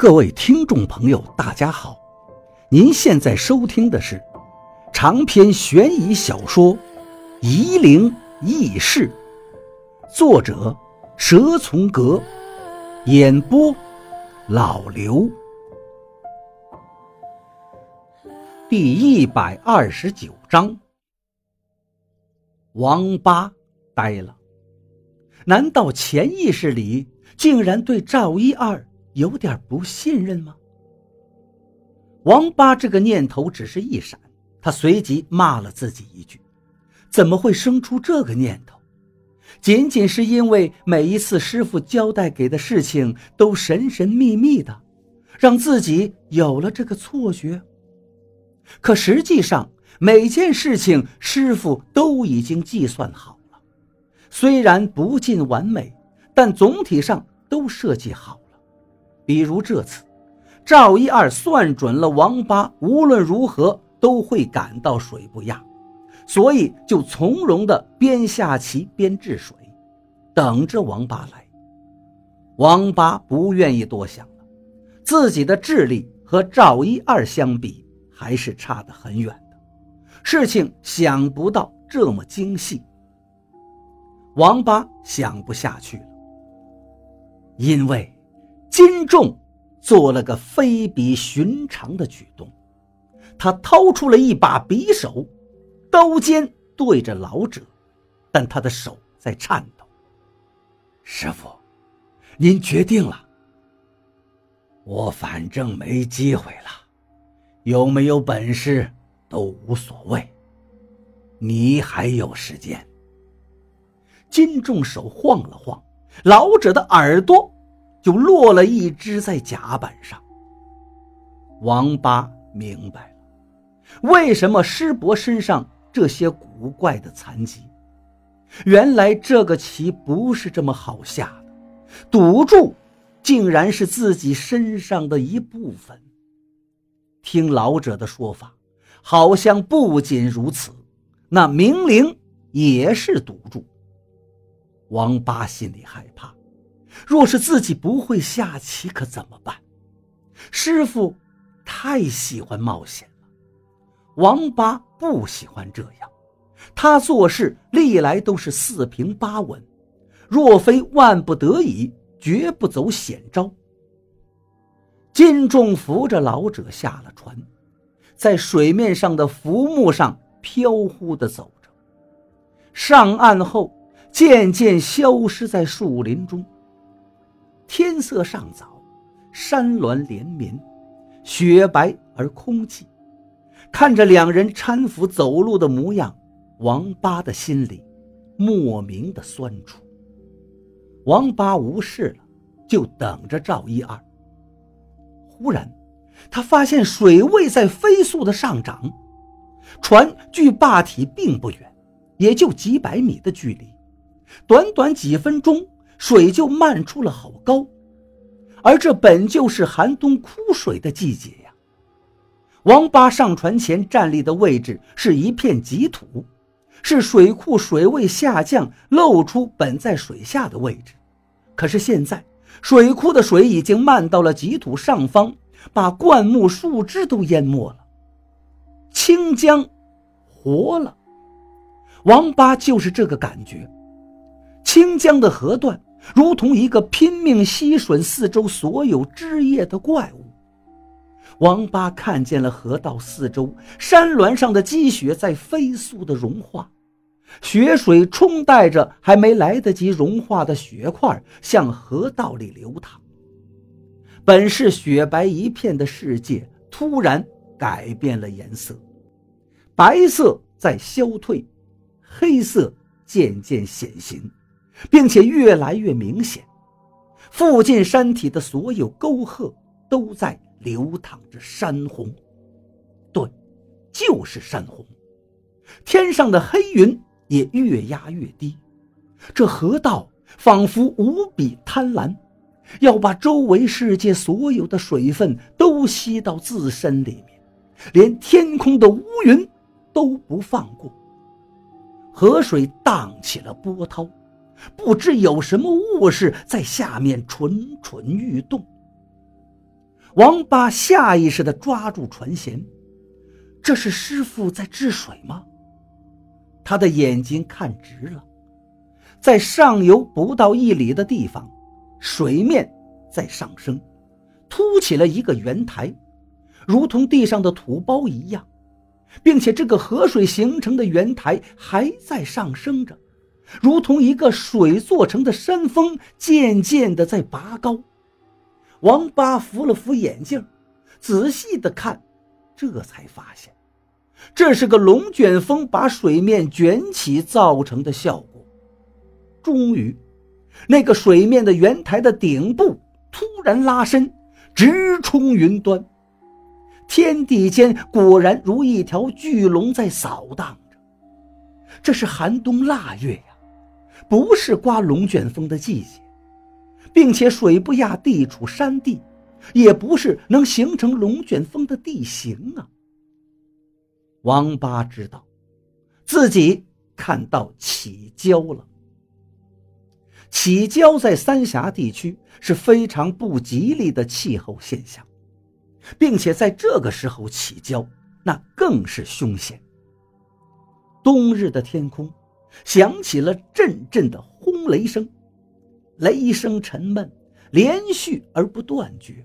各位听众朋友，大家好！您现在收听的是长篇悬疑小说《夷陵轶事》，作者蛇从阁，演播老刘。第一百二十九章，王八呆了。难道潜意识里竟然对赵一二？有点不信任吗？王八这个念头只是一闪，他随即骂了自己一句：“怎么会生出这个念头？仅仅是因为每一次师傅交代给的事情都神神秘秘的，让自己有了这个错觉。可实际上，每件事情师傅都已经计算好了，虽然不尽完美，但总体上都设计好。”比如这次，赵一二算准了王八无论如何都会赶到水不压，所以就从容的边下棋边治水，等着王八来。王八不愿意多想了，自己的智力和赵一二相比还是差得很远的，事情想不到这么精细。王八想不下去了，因为。金仲做了个非比寻常的举动，他掏出了一把匕首，刀尖对着老者，但他的手在颤抖。师傅，您决定了？我反正没机会了，有没有本事都无所谓。你还有时间。金仲手晃了晃，老者的耳朵。就落了一只在甲板上。王八明白了，为什么师伯身上这些古怪的残疾。原来这个棋不是这么好下的，赌注竟然是自己身上的一部分。听老者的说法，好像不仅如此，那明灵也是赌注。王八心里害怕。若是自己不会下棋，可怎么办？师傅太喜欢冒险了，王八不喜欢这样。他做事历来都是四平八稳，若非万不得已，绝不走险招。金仲扶着老者下了船，在水面上的浮木上飘忽地走着，上岸后渐渐消失在树林中。天色尚早，山峦连绵，雪白而空寂。看着两人搀扶走路的模样，王八的心里莫名的酸楚。王八无事了，就等着赵一二。忽然，他发现水位在飞速的上涨，船距坝体并不远，也就几百米的距离。短短几分钟。水就漫出了好高，而这本就是寒冬枯水的季节呀。王八上船前站立的位置是一片积土，是水库水位下降露出本在水下的位置。可是现在水库的水已经漫到了积土上方，把灌木树枝都淹没了。清江活了，王八就是这个感觉。清江的河段。如同一个拼命吸吮四周所有枝叶的怪物，王八看见了河道四周山峦上的积雪在飞速的融化，雪水冲带着还没来得及融化的雪块向河道里流淌。本是雪白一片的世界突然改变了颜色，白色在消退，黑色渐渐显形。并且越来越明显，附近山体的所有沟壑都在流淌着山洪。对，就是山洪。天上的黑云也越压越低，这河道仿佛无比贪婪，要把周围世界所有的水分都吸到自身里面，连天空的乌云都不放过。河水荡起了波涛。不知有什么物事在下面蠢蠢欲动。王八下意识地抓住船舷，这是师傅在治水吗？他的眼睛看直了，在上游不到一里的地方，水面在上升，凸起了一个圆台，如同地上的土包一样，并且这个河水形成的圆台还在上升着，如同一个水做成的山峰，渐渐地在拔高。王八扶了扶眼镜，仔细的看，这才发现，这是个龙卷风把水面卷起造成的效果。终于，那个水面的圆台的顶部突然拉伸，直冲云端。天地间果然如一条巨龙在扫荡着。这是寒冬腊月，不是刮龙卷风的季节。并且水不压地处山地，也不是能形成龙卷风的地形啊。王八知道，自己看到起礁了。起礁在三峡地区是非常不吉利的气候现象，并且在这个时候起礁，那更是凶险。冬日的天空响起了阵阵的轰雷声。雷声沉闷，连续而不断绝。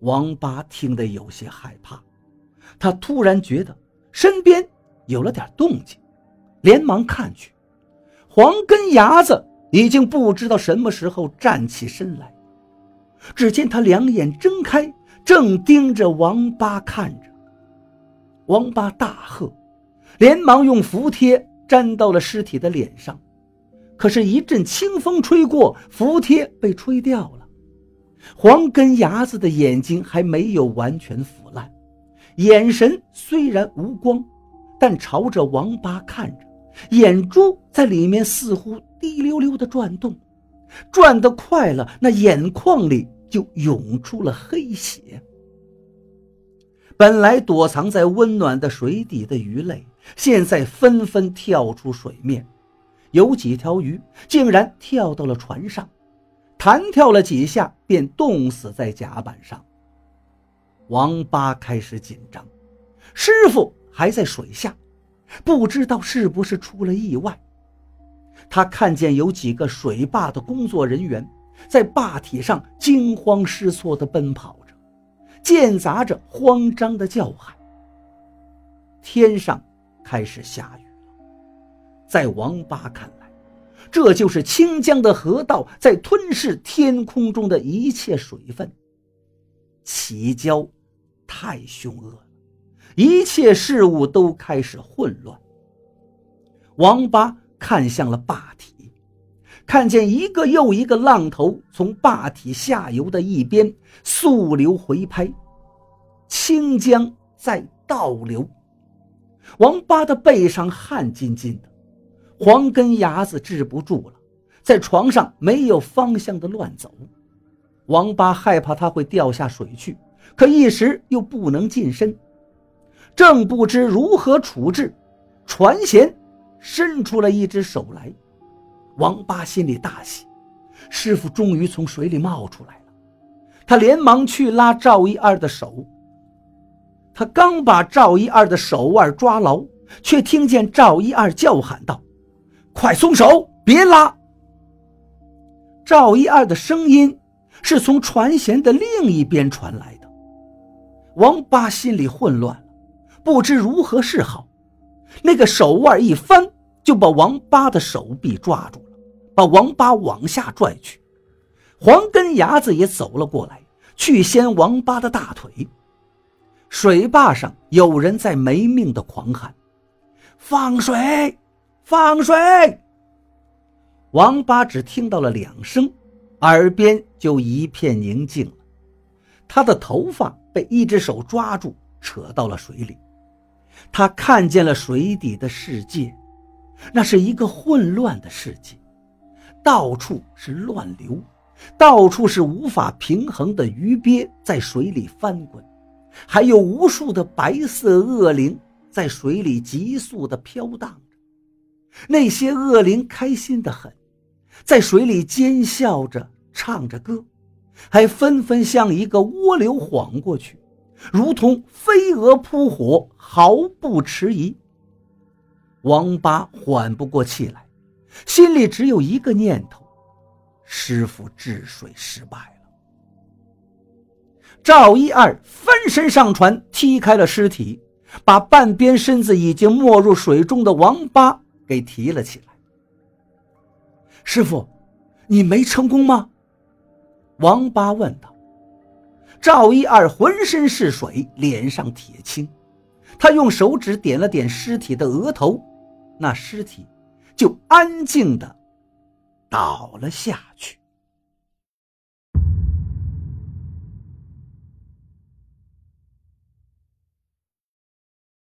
王八听得有些害怕，他突然觉得身边有了点动静，连忙看去，黄根牙子已经不知道什么时候站起身来。只见他两眼睁开，正盯着王八看着。王八大喝，连忙用符贴粘到了尸体的脸上。可是，一阵清风吹过，符贴被吹掉了。黄根牙子的眼睛还没有完全腐烂，眼神虽然无光，但朝着王八看着，眼珠在里面似乎滴溜溜的转动，转得快了，那眼眶里就涌出了黑血。本来躲藏在温暖的水底的鱼类，现在纷纷跳出水面。有几条鱼竟然跳到了船上，弹跳了几下，便冻死在甲板上。王八开始紧张，师傅还在水下，不知道是不是出了意外。他看见有几个水坝的工作人员在坝体上惊慌失措地奔跑间杂着慌张的叫喊。天上开始下雨了。在王八看来，这就是清江的河道在吞噬天空中的一切水分。起礁太凶恶了，一切事物都开始混乱。王八看向了坝体，看见一个又一个浪头从坝体下游的一边溯流回拍，清江在倒流。王八的背上汗津津的。黄根牙子治不住了，在床上没有方向的乱走。王八害怕他会掉下水去，可一时又不能近身，正不知如何处置。船舷伸出了一只手来，王八心里大喜，师傅终于从水里冒出来了。他连忙去拉赵一二的手。他刚把赵一二的手腕抓牢，却听见赵一二叫喊道。快松手，别拉！赵一二的声音是从船舷的另一边传来的。王八心里混乱了，不知如何是好。那个手腕一翻，就把王八的手臂抓住了，把王八往下拽去。黄根牙子也走了过来，去掀王八的大腿。水坝上有人在没命的狂喊：“放水！”放水！王八只听到了两声，耳边就一片宁静了。他的头发被一只手抓住，扯到了水里。他看见了水底的世界，那是一个混乱的世界，到处是乱流，到处是无法平衡的鱼鳖在水里翻滚，还有无数的白色恶灵在水里急速的飘荡。那些恶灵开心的很，在水里尖笑着唱着歌，还纷纷向一个涡流晃过去，如同飞蛾扑火，毫不迟疑。王八缓不过气来，心里只有一个念头：师傅治水失败了。赵一二翻身上船，踢开了尸体，把半边身子已经没入水中的王八给提了起来。师傅，你没成功吗？王八问道。赵一二浑身是水，脸上铁青，他用手指点了点尸体的额头。那尸体就安静的倒了下去。